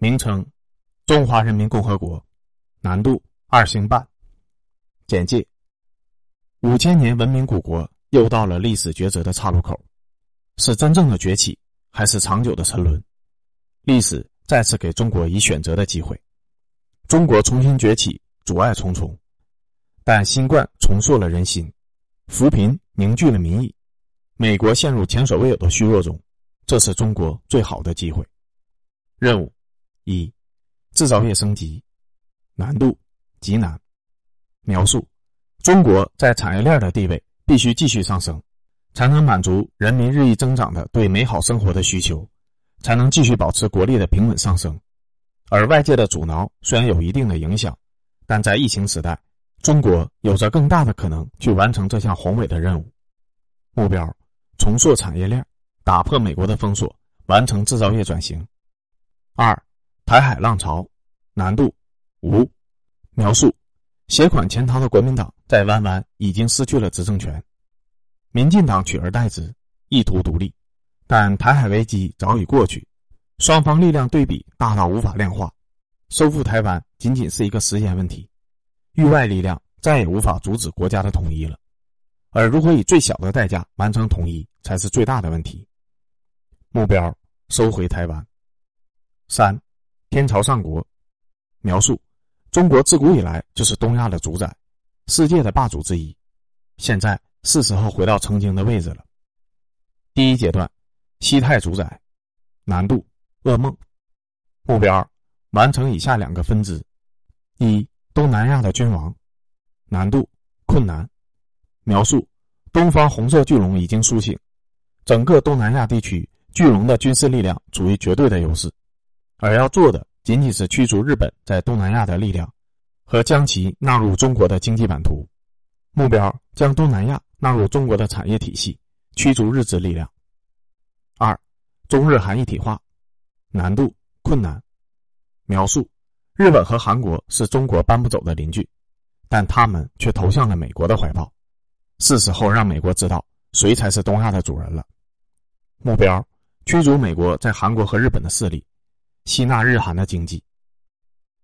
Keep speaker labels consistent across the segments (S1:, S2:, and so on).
S1: 名称：中华人民共和国。难度：二星半。简介：五千年文明古国又到了历史抉择的岔路口，是真正的崛起，还是长久的沉沦？历史再次给中国以选择的机会。中国重新崛起，阻碍重重，但新冠重塑了人心，扶贫凝聚了民意。美国陷入前所未有的虚弱中，这是中国最好的机会。任务一：制造业升级，难度极难。描述：中国在产业链的地位必须继续上升，才能满足人民日益增长的对美好生活的需求，才能继续保持国力的平稳上升。而外界的阻挠虽然有一定的影响，但在疫情时代，中国有着更大的可能去完成这项宏伟的任务。目标：重塑产业链，打破美国的封锁，完成制造业转型。二，台海浪潮，难度五。描述：携款潜逃的国民党在湾湾已经失去了执政权，民进党取而代之，意图独立，但台海危机早已过去，双方力量对比大到无法量化，收复台湾仅仅是一个时间问题，域外力量再也无法阻止国家的统一了，而如何以最小的代价完成统一才是最大的问题。目标：收回台湾。三，天朝上国，描述中国自古以来就是东亚的主宰，世界的霸主之一。现在是时候回到曾经的位置了。第一阶段，西太主宰，难度噩梦，目标完成以下两个分支：一，东南亚的君王，难度困难。描述东方红色巨龙已经苏醒，整个东南亚地区巨龙的军事力量处于绝对的优势。而要做的仅仅是驱逐日本在东南亚的力量，和将其纳入中国的经济版图，目标将东南亚纳入中国的产业体系，驱逐日资力量。二，中日韩一体化，难度困难。描述：日本和韩国是中国搬不走的邻居，但他们却投向了美国的怀抱，是时候让美国知道谁才是东亚的主人了。目标：驱逐美国在韩国和日本的势力。吸纳日韩的经济。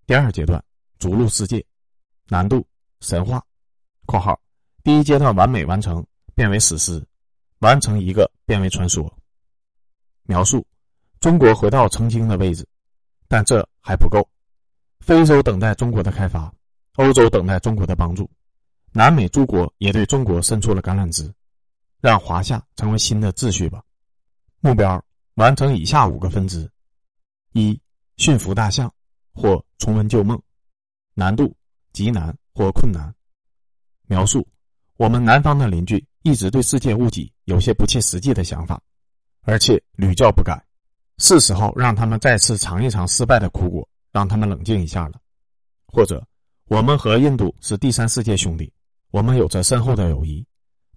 S1: 第二阶段，逐鹿世界，难度神话（括号第一阶段完美完成，变为史诗，完成一个变为传说）。描述：中国回到曾经的位置，但这还不够。非洲等待中国的开发，欧洲等待中国的帮助，南美诸国也对中国伸出了橄榄枝，让华夏成为新的秩序吧。目标：完成以下五个分支。一驯服大象，或重温旧梦，难度极难或困难。描述：我们南方的邻居一直对世界物己有些不切实际的想法，而且屡教不改，是时候让他们再次尝一尝失败的苦果，让他们冷静一下了。或者，我们和印度是第三世界兄弟，我们有着深厚的友谊，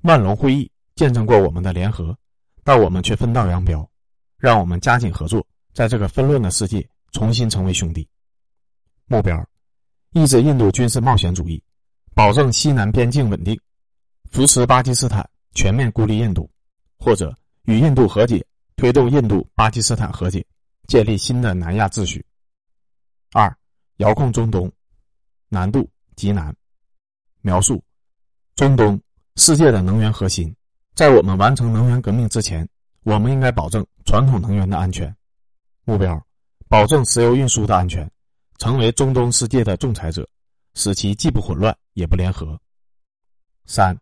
S1: 万隆会议见证过我们的联合，但我们却分道扬镳，让我们加紧合作。在这个纷乱的世界，重新成为兄弟。目标：抑制印度军事冒险主义，保证西南边境稳定，扶持巴基斯坦全面孤立印度，或者与印度和解，推动印度巴基斯坦和解，建立新的南亚秩序。二、遥控中东，难度极难。描述：中东世界的能源核心，在我们完成能源革命之前，我们应该保证传统能源的安全。目标：保证石油运输的安全，成为中东世界的仲裁者，使其既不混乱也不联合。三、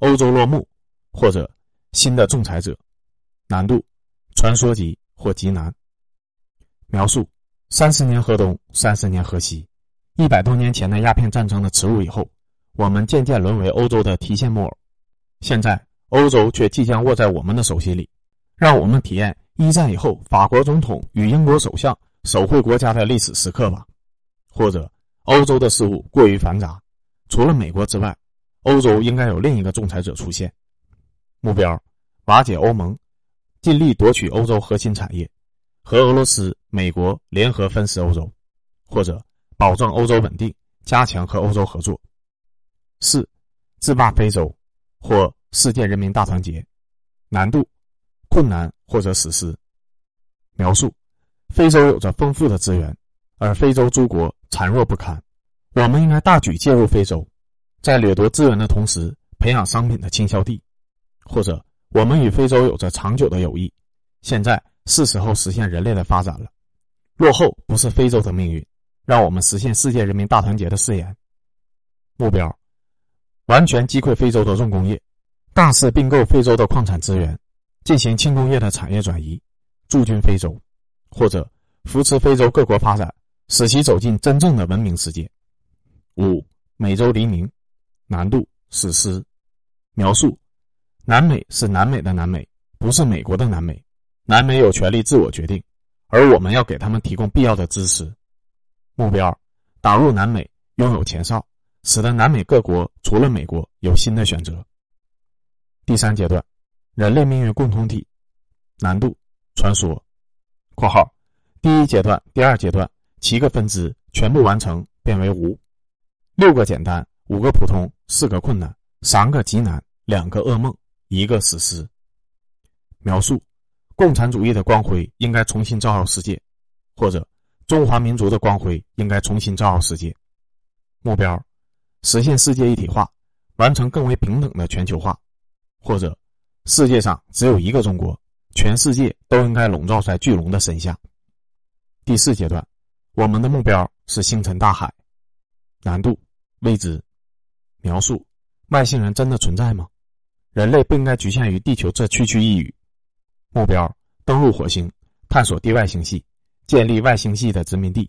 S1: 欧洲落幕，或者新的仲裁者，难度传说级或极难。描述：三十年河东，三十年河西，一百多年前的鸦片战争的耻辱以后，我们渐渐沦为欧洲的提线木偶，现在欧洲却即将握在我们的手心里，让我们体验。一战以后，法国总统与英国首相守护国家的历史时刻吧，或者欧洲的事物过于繁杂，除了美国之外，欧洲应该有另一个仲裁者出现。目标：瓦解欧盟，尽力夺取欧洲核心产业，和俄罗斯、美国联合分食欧洲，或者保证欧洲稳定，加强和欧洲合作。四，自霸非洲，或世界人民大团结，难度。困难或者史诗，描述非洲有着丰富的资源，而非洲诸国残弱不堪。我们应该大举介入非洲，在掠夺资源的同时，培养商品的倾销地。或者，我们与非洲有着长久的友谊，现在是时候实现人类的发展了。落后不是非洲的命运，让我们实现世界人民大团结的誓言。目标：完全击溃非洲的重工业，大肆并购非洲的矿产资源，进行轻工业的产业转移，驻军非洲，或者扶持非洲各国发展，使其走进真正的文明世界。五、美洲黎明，难度史诗描述：南美是南美的南美，不是美国的南美，南美有权利自我决定。而我们要给他们提供必要的支持。目标：打入南美，拥有前哨，使得南美各国除了美国有新的选择。第三阶段，人类命运共同体，难度传说（括号）第一阶段、第二阶段七个分支全部完成，变为无：六个简单，五个普通，四个困难，三个极难，两个噩梦，一个史诗。描述。共产主义的光辉应该重新照耀世界，或者中华民族的光辉应该重新照耀世界。目标：实现世界一体化，完成更为平等的全球化，或者世界上只有一个中国，全世界都应该笼罩在巨龙的身下。第四阶段，我们的目标是星辰大海，难度未知。描述：外星人真的存在吗？人类不应该局限于地球这区区一隅。目标：登陆火星，探索地外星系，建立外星系的殖民地。